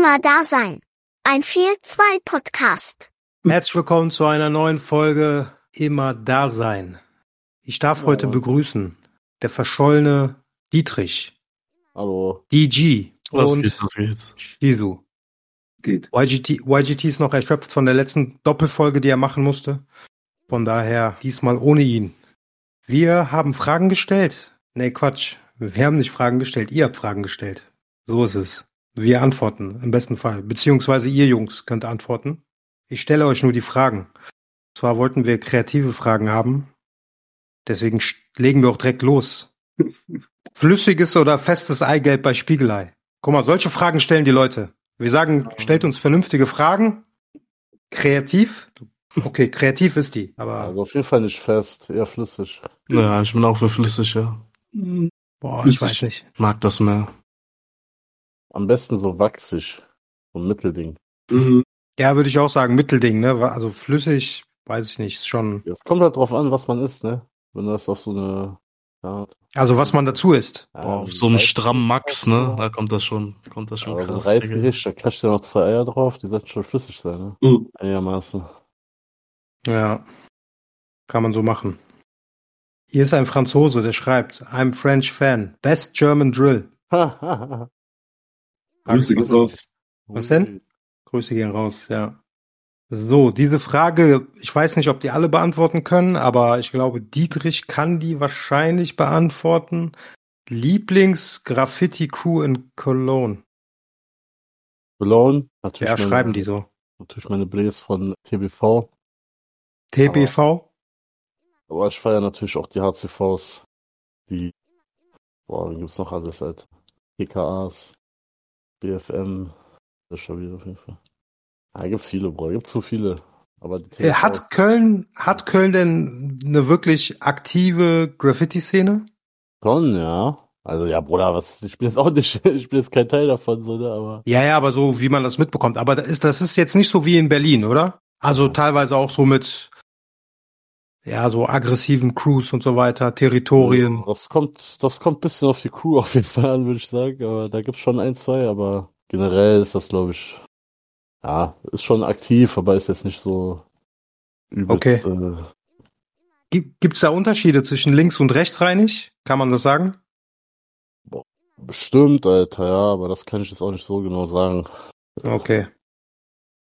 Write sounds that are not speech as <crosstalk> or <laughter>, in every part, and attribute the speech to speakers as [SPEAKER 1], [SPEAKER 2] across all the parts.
[SPEAKER 1] Immer da sein. Ein 4-2-Podcast.
[SPEAKER 2] Herzlich willkommen zu einer neuen Folge Immer da sein. Ich darf heute begrüßen der verschollene Dietrich,
[SPEAKER 3] Hallo.
[SPEAKER 2] DG
[SPEAKER 4] Was
[SPEAKER 2] und
[SPEAKER 4] geht, was geht?
[SPEAKER 2] Shizu.
[SPEAKER 5] Geht.
[SPEAKER 2] YGT, YGT ist noch erschöpft von der letzten Doppelfolge, die er machen musste. Von daher diesmal ohne ihn. Wir haben Fragen gestellt. Nee, Quatsch. Wir haben nicht Fragen gestellt. Ihr habt Fragen gestellt. So ist es. Wir antworten, im besten Fall. Beziehungsweise ihr Jungs könnt antworten. Ich stelle euch nur die Fragen. Zwar wollten wir kreative Fragen haben. Deswegen legen wir auch direkt los. <laughs> Flüssiges oder festes Eigelb bei Spiegelei? Guck mal, solche Fragen stellen die Leute. Wir sagen, stellt uns vernünftige Fragen. Kreativ. Okay, kreativ ist die, aber
[SPEAKER 3] Also auf jeden Fall nicht fest, eher flüssig.
[SPEAKER 4] Ja, ich bin auch für flüssig, ja.
[SPEAKER 2] boah, ich
[SPEAKER 5] Flüssig.
[SPEAKER 2] weiß nicht.
[SPEAKER 4] Mag das mehr.
[SPEAKER 3] Am besten so wachsig. So ein Mittelding.
[SPEAKER 5] Mhm.
[SPEAKER 2] Ja, würde ich auch sagen, Mittelding, ne? Also flüssig, weiß ich nicht, ist schon.
[SPEAKER 3] Es kommt halt drauf an, was man isst, ne? Wenn das auf so eine. Ja,
[SPEAKER 2] Also was man dazu isst.
[SPEAKER 3] ja,
[SPEAKER 4] Boah, auf so einem strammen Max, ne? Da kommt das schon, kommt das schon
[SPEAKER 3] Aber so
[SPEAKER 4] krass. Digga.
[SPEAKER 3] Reisgericht, da klatscht ja noch zwei Eier drauf, die sollten schon flüssig sein, ne?
[SPEAKER 5] Mhm.
[SPEAKER 3] Einigermaßen.
[SPEAKER 2] Ja. Kann man so machen. Hier ist ein Franzose, der schreibt, I'm French fan. Best German Drill. <laughs>
[SPEAKER 5] Grüße geht raus.
[SPEAKER 2] Was denn? Grüße gehen raus, ja. So, diese Frage, ich weiß nicht, ob die alle beantworten können, aber ich glaube, Dietrich kann die wahrscheinlich beantworten. Lieblings-Graffiti-Crew in Cologne.
[SPEAKER 3] Cologne, natürlich.
[SPEAKER 2] Ja,
[SPEAKER 3] meine,
[SPEAKER 2] schreiben die so.
[SPEAKER 3] Natürlich meine Blaze von TBV.
[SPEAKER 2] TBV?
[SPEAKER 3] Aber ich feiere natürlich auch die HCVs. Die. Boah, wen gibt's noch alles, Alter? PKAs, BFM. Das ist schon wieder auf jeden Fall. Ja, gibt viele, Bro. Gibt zu viele. Aber
[SPEAKER 2] Äh, Hat Köln, hat Köln denn eine wirklich aktive Graffiti-Szene?
[SPEAKER 3] Schon, ja. Also ja, Bruder, was, ich bin jetzt auch nicht, <laughs> ich bin jetzt kein Teil davon, so, ne, aber.
[SPEAKER 2] Ja, ja, aber so wie man das mitbekommt. Aber das ist, das ist jetzt nicht so wie in Berlin, oder? Also teilweise auch so mit, ja, so aggressiven Crews und so weiter, Territorien.
[SPEAKER 3] Das kommt, das kommt bisschen auf die Crew <laughs> auf jeden Fall an, würde ich sagen. Aber da gibt's schon ein, zwei, aber generell ist das, glaube ich, ja, ist schon aktiv, aber ist jetzt nicht so übelst,
[SPEAKER 2] Okay.
[SPEAKER 3] äh,
[SPEAKER 2] Gibt es da Unterschiede zwischen links und rechtsreinig? Kann man das sagen?
[SPEAKER 3] bestimmt, Alter, ja, aber das kann ich jetzt auch nicht so genau sagen.
[SPEAKER 2] Okay.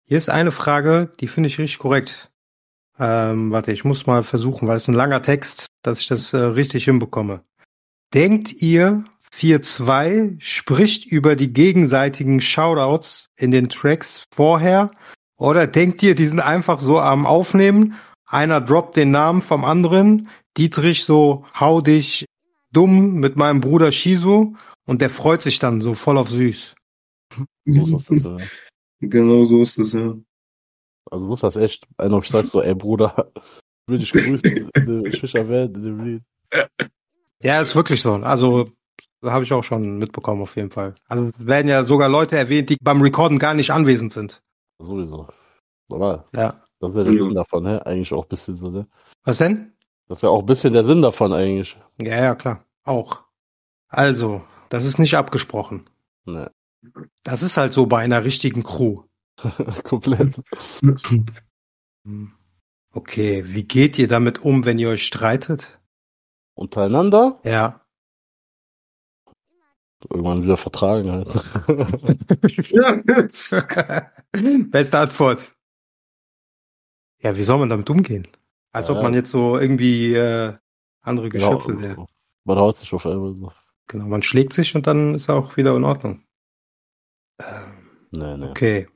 [SPEAKER 2] Hier ist eine Frage, die finde ich richtig korrekt. Ähm, warte, ich muss mal versuchen, weil es ein langer Text, dass ich das äh, richtig hinbekomme. Denkt ihr, 4.2 spricht über die gegenseitigen Shoutouts in den Tracks vorher? Oder denkt ihr, die sind einfach so am Aufnehmen? Einer droppt den Namen vom anderen, Dietrich so, hau dich dumm mit meinem Bruder Shizu und der freut sich dann so voll auf süß.
[SPEAKER 3] So ist das besser, ja. <laughs>
[SPEAKER 5] Genau so ist das, ja.
[SPEAKER 3] Also muss das echt, einer ob ich sag so, ey Bruder, will dich grüßen, <laughs> dem Lied.
[SPEAKER 2] Ja, ist wirklich so. Also, da habe ich auch schon mitbekommen, auf jeden Fall. Also, es werden ja sogar Leute erwähnt, die beim Recorden gar nicht anwesend sind.
[SPEAKER 3] Sowieso. Aber
[SPEAKER 2] Ja.
[SPEAKER 3] das wäre der
[SPEAKER 5] Ja.
[SPEAKER 3] Sinn davon, hä? Eigentlich auch ein bisschen so, ne?
[SPEAKER 2] Was denn?
[SPEAKER 3] Das wäre auch ein bisschen der Sinn davon eigentlich.
[SPEAKER 2] Ja, ja, klar. Auch. Also, das ist nicht abgesprochen.
[SPEAKER 3] Ne,
[SPEAKER 2] Das ist halt so bei einer richtigen Crew. <laughs>
[SPEAKER 3] komplett. <laughs>
[SPEAKER 2] Okay, wie geht ihr damit um, wenn ihr euch streitet?
[SPEAKER 3] Untereinander
[SPEAKER 2] Ja.
[SPEAKER 3] irgendwann wieder vertragen halt.
[SPEAKER 5] Ja, <laughs>
[SPEAKER 2] Beste Antwort. Ja, wie soll man damit umgehen? Als ob
[SPEAKER 3] Ja.
[SPEAKER 2] man jetzt so irgendwie äh, andere Geschöpfe wäre.
[SPEAKER 3] Genau. Man haut sich auf einmal so.
[SPEAKER 2] Genau, man schlägt sich und dann ist auch wieder in Ordnung. Ähm,
[SPEAKER 3] Nee, nee.
[SPEAKER 2] okay.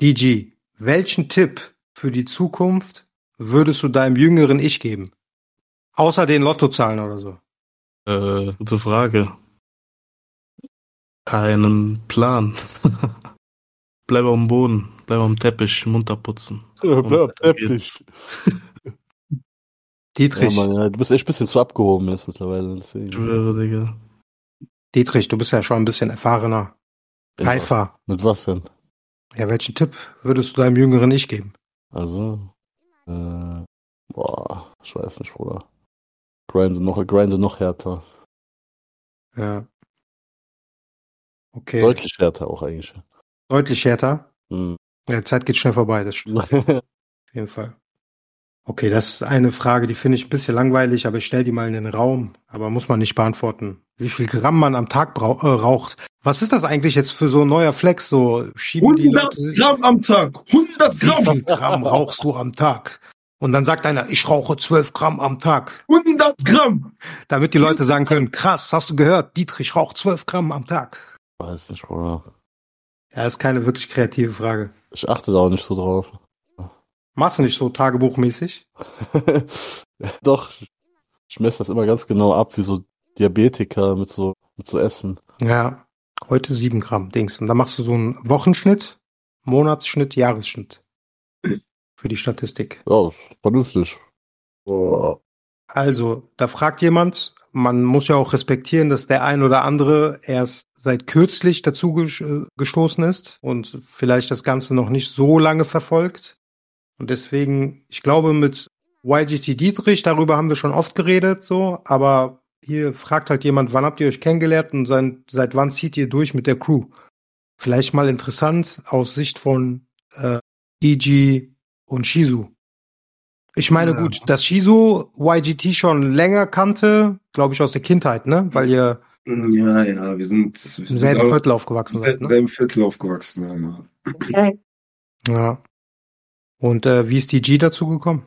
[SPEAKER 2] DG, welchen Tipp für die Zukunft würdest du deinem jüngeren Ich geben? Außer den Lottozahlen oder so.
[SPEAKER 4] Äh, gute Frage. Keinen Plan. <laughs> bleib am Boden, bleib am Teppich, munter putzen.
[SPEAKER 3] Bleib
[SPEAKER 4] weiter
[SPEAKER 3] Teppich. <laughs>
[SPEAKER 2] Dietrich,
[SPEAKER 3] Ja, Mann, ja, du bist echt ein bisschen zu abgehoben jetzt mittlerweile. Deswegen.
[SPEAKER 4] schwöre, Digga.
[SPEAKER 2] Dietrich, du bist ja schon ein bisschen erfahrener. Reifer.
[SPEAKER 3] Mit was denn?
[SPEAKER 2] Ja, welchen Tipp würdest du deinem jüngeren Ich geben?
[SPEAKER 3] Also, äh, boah, ich weiß nicht, Bruder. Grinde noch, grinde noch härter.
[SPEAKER 2] Ja. Okay.
[SPEAKER 3] Deutlich härter auch eigentlich.
[SPEAKER 2] Deutlich härter.
[SPEAKER 3] Hm.
[SPEAKER 2] Ja, die Zeit geht schnell vorbei, das stimmt <laughs> auf jeden Fall. Okay, das ist eine Frage, die finde ich ein bisschen langweilig, aber ich stelle die mal in den Raum, aber muss man nicht beantworten. Wie viel Gramm man am Tag äh, raucht. Was ist das eigentlich jetzt für so ein neuer Flex? So schieben die
[SPEAKER 5] 100
[SPEAKER 2] Leute
[SPEAKER 5] Gramm am Tag. 100
[SPEAKER 2] wie
[SPEAKER 5] Gramm.
[SPEAKER 2] viel Gramm rauchst du am Tag? Und dann sagt einer, ich rauche 12 Gramm am Tag.
[SPEAKER 5] 100 Gramm.
[SPEAKER 2] Damit die Leute sagen können, krass, hast du gehört, Dietrich raucht 12 Gramm am Tag.
[SPEAKER 3] Weiß nicht, Bruder.
[SPEAKER 2] Ja, ist keine wirklich kreative Frage.
[SPEAKER 3] Ich achte da auch nicht so drauf.
[SPEAKER 2] Machst du nicht so tagebuchmäßig? <laughs>
[SPEAKER 3] Doch, ich messe das immer ganz genau ab, wie so Diabetiker mit so, mit so Essen.
[SPEAKER 2] Ja, heute 7 Gramm, Dings. Und dann machst du so einen Wochenschnitt, Monatsschnitt, Jahresschnitt. Für die Statistik.
[SPEAKER 3] Ja, vernünftig. Boah.
[SPEAKER 2] Also, da fragt jemand, man muss ja auch respektieren, dass der ein oder andere erst seit kürzlich dazu äh, gestoßen ist und vielleicht das Ganze noch nicht so lange verfolgt. Und deswegen, ich glaube, mit YGT Dietrich, darüber haben wir schon oft geredet, so, aber hier fragt halt jemand, wann habt ihr euch kennengelernt und seit, seit wann zieht ihr durch mit der Crew? Vielleicht mal interessant aus Sicht von äh, EG und Shizu. Ich meine,
[SPEAKER 5] Ja.
[SPEAKER 2] gut, dass Shizu YGT schon länger kannte, glaube ich, aus der Kindheit, ne? Weil ihr
[SPEAKER 5] Ja, ja, wir sind wir
[SPEAKER 2] im selben Viertel aufgewachsen
[SPEAKER 5] im
[SPEAKER 2] seid, ne?
[SPEAKER 5] selben Viertel aufgewachsen. Ja, ja.
[SPEAKER 2] Ja. Und äh, wie ist die G dazu gekommen?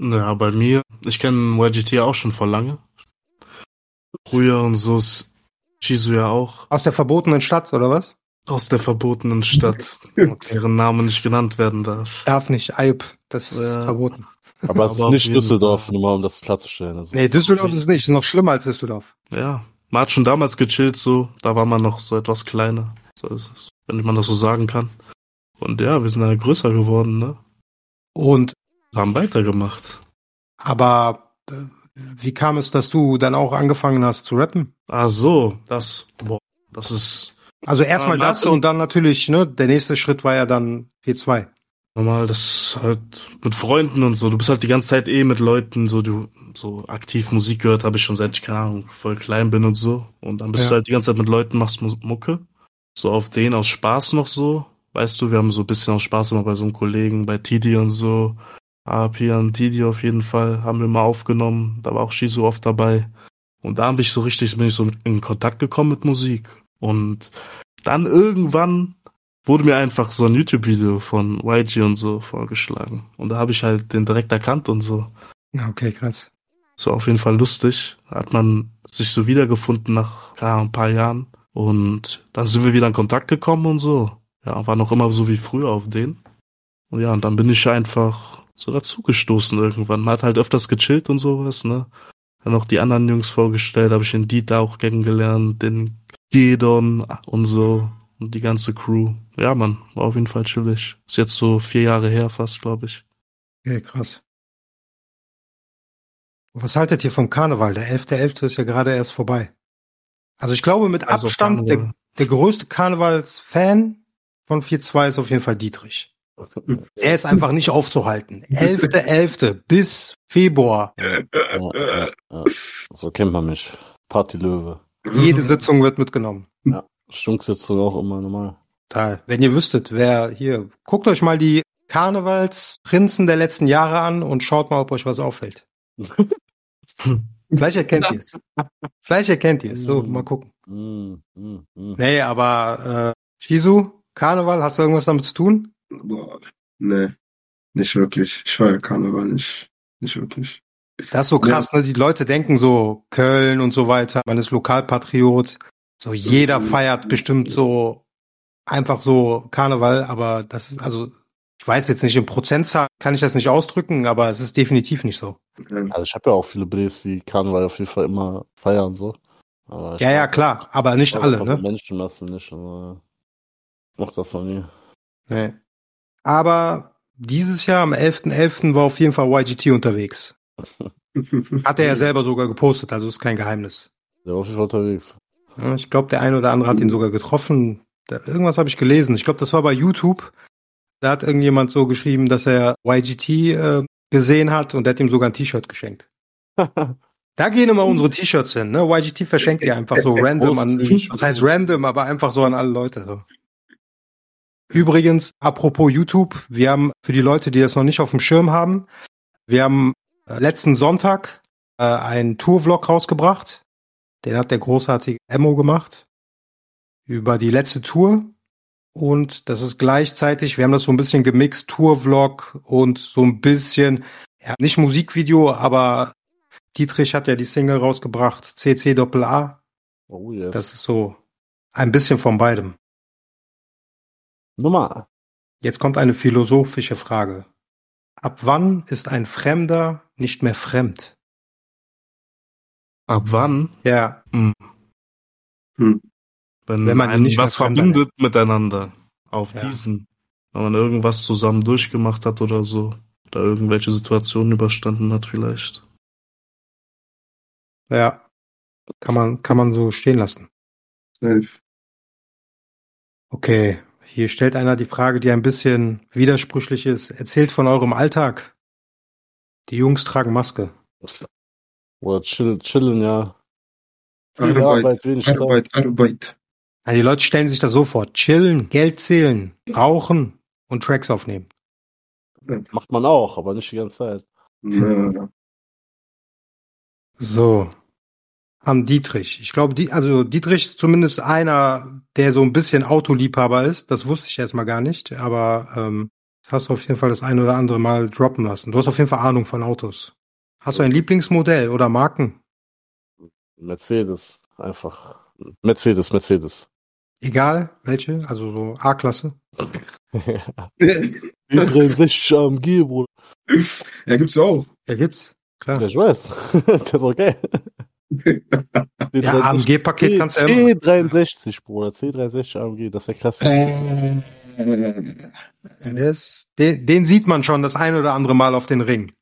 [SPEAKER 4] Ja, bei mir, ich kenne YGT ja auch schon vor lange. Früher und so ist Shizu ja auch
[SPEAKER 2] Aus der verbotenen Stadt, oder was?
[SPEAKER 4] aus der verbotenen Stadt, deren Name nicht genannt werden darf.
[SPEAKER 2] Darf nicht, Eib, das ist
[SPEAKER 4] Ja.
[SPEAKER 2] verboten.
[SPEAKER 3] Aber es ist nicht Düsseldorf,
[SPEAKER 4] Fall.
[SPEAKER 3] nur mal um das klarzustellen. Also.
[SPEAKER 2] Nee, Düsseldorf ist nicht, ist noch schlimmer als Düsseldorf.
[SPEAKER 4] Ja, man hat schon damals gechillt so, da war man noch so etwas kleiner, so ist es, wenn man das so sagen kann. Und ja, wir sind ja größer geworden, ne?
[SPEAKER 2] Und,
[SPEAKER 4] Haben weitergemacht.
[SPEAKER 2] aber äh, wie kam es, dass du dann auch angefangen hast zu rappen?
[SPEAKER 4] Ah so, das, boah, das ist
[SPEAKER 2] Also erstmal
[SPEAKER 4] Ja,
[SPEAKER 2] das und dann natürlich, ne, der nächste Schritt war ja dann 4-2.
[SPEAKER 4] normal, das halt mit Freunden und so. Du bist halt die ganze Zeit eh mit Leuten, so du so aktiv Musik gehört habe ich schon seit ich keine Ahnung voll klein bin und so. Und dann bist
[SPEAKER 2] Ja.
[SPEAKER 4] du halt die ganze Zeit mit Leuten machst Mu- Mucke, so auf den aus Spaß noch so. Weißt du, wir haben so ein bisschen aus Spaß immer bei so einem Kollegen, bei Tidi und so. AP und Tidi auf jeden Fall haben wir mal aufgenommen. Da war auch Shizu oft dabei. Und da bin ich so richtig, bin ich so in Kontakt gekommen mit Musik. Und dann irgendwann wurde mir einfach so ein YouTube-Video von YG und so vorgeschlagen. Und da habe ich halt den direkt erkannt und so.
[SPEAKER 2] Ja, okay, krass.
[SPEAKER 4] So auf jeden Fall lustig. Hat man sich so wiedergefunden nach Ahnung, ein paar Jahren. Und dann sind wir wieder in Kontakt gekommen und so. Ja, war noch immer so wie früher auf den. Und ja, und dann bin ich einfach so dazugestoßen irgendwann. Man hat halt öfters gechillt und sowas, ne? Dann noch die anderen Jungs vorgestellt, habe ich den Dieter auch kennengelernt, den Gedon und so. Und die ganze Crew. Ja, man, war auf jeden Fall chillig. Ist jetzt so vier Jahre her fast, glaube ich.
[SPEAKER 2] Okay, krass. Was haltet ihr vom Karneval? Der 11.11. ist ja gerade erst vorbei. Also ich glaube mit
[SPEAKER 4] Also
[SPEAKER 2] Abstand der,
[SPEAKER 4] Karneval.
[SPEAKER 2] der größte Karnevalsfan von 4-2 ist auf jeden Fall Dietrich. <laughs> Er ist einfach nicht aufzuhalten. 11.11. bis Februar.
[SPEAKER 3] Ja, ja, ja. So kennt man mich. Partylöwe.
[SPEAKER 2] Jede Sitzung wird mitgenommen.
[SPEAKER 3] Stunksitzung auch immer normal.
[SPEAKER 2] Da, wenn ihr wüsstet, wer hier, guckt euch mal die Karnevalsprinzen der letzten Jahre an und schaut mal, ob euch was auffällt. <laughs> Vielleicht erkennt ihr es. Vielleicht erkennt ihr es. So, mal gucken.
[SPEAKER 3] Mm, mm, mm.
[SPEAKER 2] Nee, aber äh, Shizu, Karneval, hast du irgendwas damit zu tun?
[SPEAKER 5] Boah, nee, nicht wirklich. Ich feiere Karneval nicht. Nicht wirklich.
[SPEAKER 2] Das ist so krass, ne? Die Leute denken so Köln und so weiter, man ist Lokalpatriot. So jeder
[SPEAKER 5] Mhm.
[SPEAKER 2] feiert bestimmt so einfach so Karneval, aber das ist also ich weiß jetzt nicht in Prozentzahl kann ich das nicht ausdrücken, aber es ist definitiv nicht so.
[SPEAKER 5] Ja.
[SPEAKER 3] Also ich habe ja auch viele Bres, die Karneval auf jeden Fall immer feiern so.
[SPEAKER 2] Ja, ja, klar, aber nicht alle, ne?
[SPEAKER 3] Menschenmasse nicht, aber ich mach das noch nie.
[SPEAKER 2] Nee. Aber dieses Jahr am 11.11. war auf jeden Fall YGT unterwegs. <laughs> Hat er ja selber sogar gepostet, also ist kein Geheimnis.
[SPEAKER 3] Der war auf jeden Fall unterwegs.
[SPEAKER 2] Ja, ich glaube, der eine oder andere hat ihn sogar getroffen. Da, irgendwas habe ich gelesen. Ich glaube, das war bei YouTube. Da hat irgendjemand so geschrieben, dass er YGT äh, gesehen hat und der hat ihm sogar ein T-Shirt geschenkt. <laughs> Da gehen immer unsere T-Shirts hin. Ne? YGT verschenkt die einfach so <laughs> random an, was heißt random, aber einfach so an alle Leute. So. Übrigens, apropos YouTube, wir haben für die Leute, die das noch nicht auf dem Schirm haben, wir haben äh, letzten Sonntag äh, einen Tourvlog rausgebracht. Den hat der großartige Emo gemacht über die letzte Tour. Und das ist gleichzeitig, wir haben das so ein bisschen gemixt, Tourvlog und so ein bisschen, ja, nicht Musikvideo, aber Dietrich hat ja die Single rausgebracht, CC Doppel A.
[SPEAKER 3] Oh yes.
[SPEAKER 2] Das ist so ein bisschen von beidem.
[SPEAKER 3] Nummer.
[SPEAKER 2] Jetzt kommt eine philosophische Frage. Ab wann ist ein Fremder nicht mehr fremd?
[SPEAKER 4] Ab wann?
[SPEAKER 2] Ja,
[SPEAKER 4] Hm.
[SPEAKER 5] Hm.
[SPEAKER 4] Wenn,
[SPEAKER 2] Wenn man nicht
[SPEAKER 4] was verbindet miteinander. Auf
[SPEAKER 2] Ja.
[SPEAKER 4] diesen. Wenn man irgendwas zusammen durchgemacht hat oder so. Oder irgendwelche Situationen überstanden hat vielleicht.
[SPEAKER 2] ja. Kann man, kann man so stehen lassen.
[SPEAKER 5] Safe.
[SPEAKER 2] Okay, hier stellt einer die Frage, die ein bisschen widersprüchlich ist. Erzählt von eurem Alltag. Die Jungs tragen Maske.
[SPEAKER 3] Oder chill, chillen, ja. Viel
[SPEAKER 5] Arbeit,
[SPEAKER 3] Arbeit.
[SPEAKER 5] Arbeit, Arbeit.
[SPEAKER 2] Ja, die Leute stellen sich das so vor. Chillen, Geld zählen, rauchen und Tracks aufnehmen.
[SPEAKER 3] Macht man auch, aber nicht die ganze Zeit.
[SPEAKER 5] Na,
[SPEAKER 2] So. An Dietrich. Ich glaube, die, also Dietrich ist zumindest einer, der so ein bisschen Autoliebhaber ist. Das wusste ich erstmal gar nicht, aber ähm, das hast du auf jeden Fall das ein oder andere Mal droppen lassen. Du hast auf jeden Fall Ahnung von Autos. Hast du ein Lieblingsmodell oder Marken?
[SPEAKER 3] Mercedes, einfach. Mercedes, Mercedes.
[SPEAKER 2] Egal welche, also so A-Klasse. <laughs>
[SPEAKER 3] Die 63 AMG, Bruder.
[SPEAKER 5] ja, gibt's ja auch.
[SPEAKER 2] Ja, gibt's. Klar.
[SPEAKER 3] Ja, ich weiß. <laughs> das ist okay.
[SPEAKER 2] Ja, AMG-Paket kannst du ja immer.
[SPEAKER 3] C63, Bruder. C63 AMG, das ist der Klasse.
[SPEAKER 2] Der ist, den, den sieht man schon das ein oder andere Mal auf den Ring.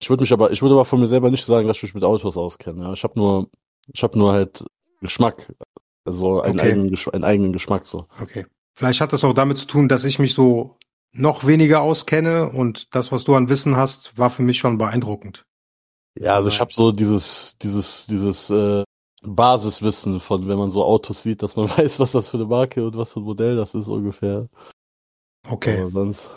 [SPEAKER 3] Ich würde mich aber, ich würde aber von mir selber nicht sagen, dass ich mich mit Autos auskenne. Ja. Ich habe nur, ich habe nur halt Geschmack, also einen,
[SPEAKER 2] Okay.
[SPEAKER 3] eigenen, einen eigenen Geschmack so.
[SPEAKER 2] Okay. Vielleicht hat das auch damit zu tun, dass ich mich so noch weniger auskenne und das, was du an Wissen hast, war für mich schon beeindruckend.
[SPEAKER 3] Ja, also ich habe so dieses, dieses, dieses äh, Basiswissen von, wenn man so Autos sieht, dass man <laughs> weiß, was das für eine Marke und was für ein Modell das ist ungefähr.
[SPEAKER 2] Okay.
[SPEAKER 3] Aber sonst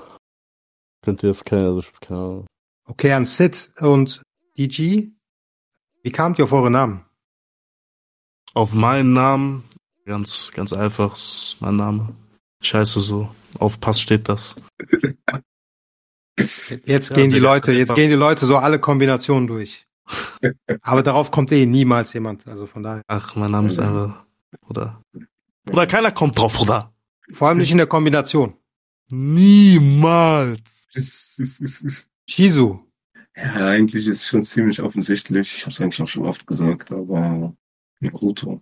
[SPEAKER 3] könnte jetzt keine, also keine Ahnung.
[SPEAKER 2] Okay, an Sid und DG. Wie kamt ihr auf eure Namen?
[SPEAKER 4] Auf meinen Namen, ganz, ganz einfach, ist mein Name. Scheiße so. Auf Pass steht das. <laughs>
[SPEAKER 2] Jetzt
[SPEAKER 4] Ja,
[SPEAKER 2] gehen die Leute, jetzt
[SPEAKER 4] einfach-
[SPEAKER 2] gehen die Leute so alle Kombinationen durch. Aber darauf kommt eh niemals jemand. Also von daher.
[SPEAKER 4] Ach, mein Name ist einfach, oder? Oder keiner kommt drauf, Bruder.
[SPEAKER 2] Vor allem nicht in der Kombination.
[SPEAKER 4] Niemals.
[SPEAKER 2] Shizu.
[SPEAKER 5] Ja, eigentlich ist es schon ziemlich offensichtlich. Ich habe es eigentlich auch schon oft gesagt, aber Naruto.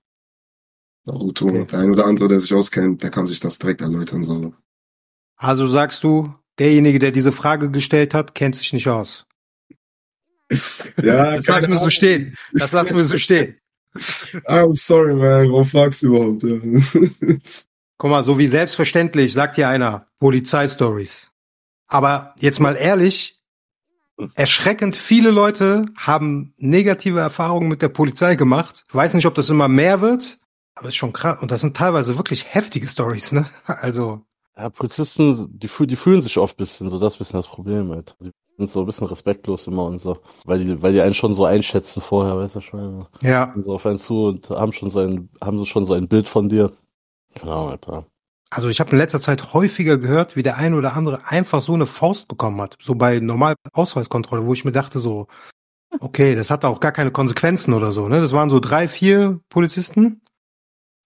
[SPEAKER 5] Naruto,
[SPEAKER 2] Okay.
[SPEAKER 5] der ein oder andere, der sich auskennt, der kann sich das direkt erläutern. So.
[SPEAKER 2] Also sagst du, derjenige, der diese Frage gestellt hat, kennt sich nicht aus.
[SPEAKER 5] Ja,
[SPEAKER 2] Das lassen wir so stehen. Das lassen wir so stehen.
[SPEAKER 5] I'm sorry, man. Warum fragst du überhaupt? Ja.
[SPEAKER 2] Guck mal, so wie selbstverständlich sagt hier einer Polizeistories. Aber jetzt mal ehrlich, erschreckend viele Leute haben negative Erfahrungen mit der Polizei gemacht. Ich weiß nicht, ob das immer mehr wird, aber es ist schon krass. Und das sind teilweise wirklich heftige Stories, ne? Also,
[SPEAKER 3] Ja, Polizisten, die, fühl- die fühlen sich oft bisschen, so das ist ein bisschen das Problem halt. Die sind so ein bisschen respektlos immer und so. Weil die, weil die einen schon so einschätzen vorher, weißt du schon.
[SPEAKER 2] ja.
[SPEAKER 3] Kommen so auf einen zu und haben schon so ein, haben so schon so ein Bild von dir. Genau, Alter.
[SPEAKER 2] Also ich habe in letzter Zeit häufiger gehört, wie der ein oder andere einfach so eine Faust bekommen hat. So bei normal Ausweiskontrolle, wo ich mir dachte so, okay, das hatte auch gar keine Konsequenzen oder so. Ne? Das waren so drei, vier Polizisten.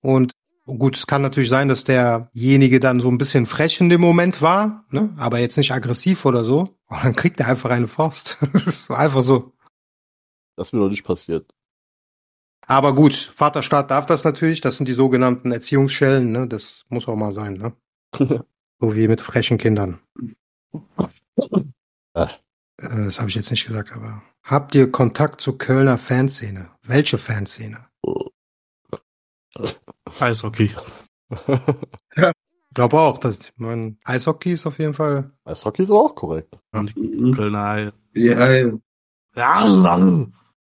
[SPEAKER 2] Und gut, es kann natürlich sein, dass derjenige dann so ein bisschen frech in dem Moment war, ne? aber jetzt nicht aggressiv oder so. <laughs> Und dann kriegt er einfach eine Faust. <laughs> einfach so.
[SPEAKER 3] Das ist mir noch nicht passiert.
[SPEAKER 2] Aber gut, Vaterstaat darf das natürlich. Das sind die sogenannten Erziehungsschellen. Ne? Das muss auch mal sein. Ne? <laughs> So wie mit frechen Kindern.
[SPEAKER 3] Ah.
[SPEAKER 2] Äh, Das habe ich jetzt nicht gesagt, aber habt ihr Kontakt zur Kölner Fanszene? Welche Fanszene?
[SPEAKER 4] Eishockey. <laughs>
[SPEAKER 2] Ich glaube auch, dass mein Eishockey ist auf jeden Fall.
[SPEAKER 3] Eishockey ist aber auch korrekt.
[SPEAKER 4] Kölner Ei.
[SPEAKER 5] Ja, ja.
[SPEAKER 4] Ja, Mann.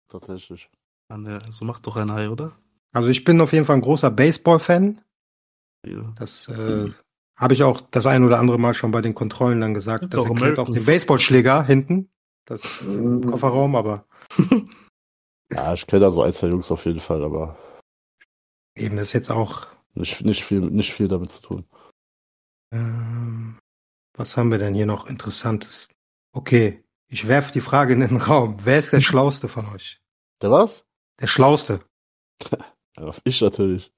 [SPEAKER 3] Tatsächlich.
[SPEAKER 4] Ja, so macht doch ein Ei, oder?
[SPEAKER 2] Also ich bin auf jeden Fall ein großer Baseball-Fan. Das äh, habe ich auch das ein oder andere Mal schon bei den Kontrollen dann gesagt.
[SPEAKER 4] Gibt's
[SPEAKER 2] Das
[SPEAKER 4] auch
[SPEAKER 2] erklärt auch
[SPEAKER 4] American
[SPEAKER 2] den Baseballschläger hinten. Das im
[SPEAKER 5] Mhm.
[SPEAKER 2] Kofferraum, aber <laughs>
[SPEAKER 3] Ja, ich kenne da so ein, zwei Jungs auf jeden Fall, aber
[SPEAKER 2] eben ist jetzt auch.
[SPEAKER 3] nicht, nicht, viel, nicht viel damit zu tun.
[SPEAKER 2] Ähm, was haben wir denn hier noch Interessantes? Okay, ich werfe die Frage in den Raum. Wer ist der <laughs> Schlauste von euch?
[SPEAKER 3] Der was?
[SPEAKER 2] Der Schlauste. <laughs>
[SPEAKER 3] Ich natürlich.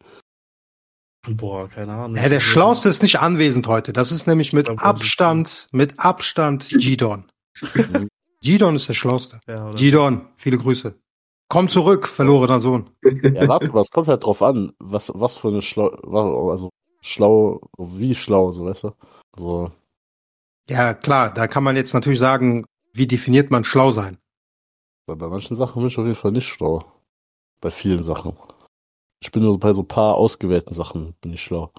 [SPEAKER 4] Boah, keine Ahnung.
[SPEAKER 2] Ja, der Schlauste ist nicht anwesend heute. Das ist nämlich mit Abstand, mit Abstand Gidon. <laughs> Gidon ist der Schlauste.
[SPEAKER 4] Ja?
[SPEAKER 2] Gidon, viele Grüße. Komm zurück, verlorener Sohn.
[SPEAKER 3] Ja, warte mal, es kommt halt drauf an, was, was für eine schlau, also schlau, wie schlau, so weißt du? So,
[SPEAKER 2] Ja, klar, da kann man jetzt natürlich sagen, wie definiert man schlau sein?
[SPEAKER 3] bei bei manchen Sachen bin ich auf jeden Fall nicht schlau. Bei vielen Sachen. Ich bin nur bei so ein paar ausgewählten Sachen bin ich schlau.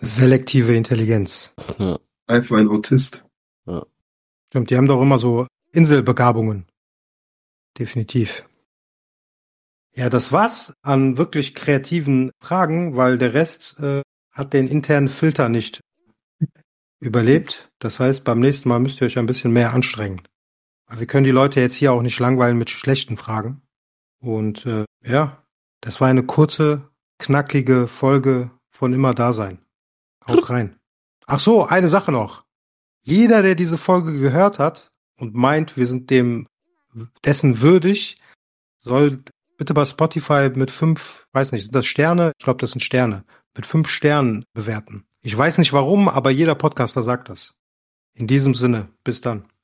[SPEAKER 2] Selektive Intelligenz.
[SPEAKER 5] Einfach ein Autist.
[SPEAKER 2] Stimmt, die haben doch immer so Inselbegabungen. Definitiv. Ja, das war's an wirklich kreativen Fragen, weil der Rest äh, hat den internen Filter nicht überlebt. Das heißt, beim nächsten Mal müsst ihr euch ein bisschen mehr anstrengen. Weil wir können die Leute jetzt hier auch nicht langweilen mit schlechten Fragen. Und äh, ja, das war eine kurze, knackige Folge von immer da sein. Haut rein. Ach so, eine Sache noch. Jeder, der diese Folge gehört hat und meint, wir sind dem dessen würdig, soll bitte bei Spotify mit fünf, weiß nicht, sind das Sterne? Ich glaube, das sind Sterne. Mit fünf Sternen bewerten. Ich weiß nicht warum, aber jeder Podcaster sagt das. In diesem Sinne, bis dann.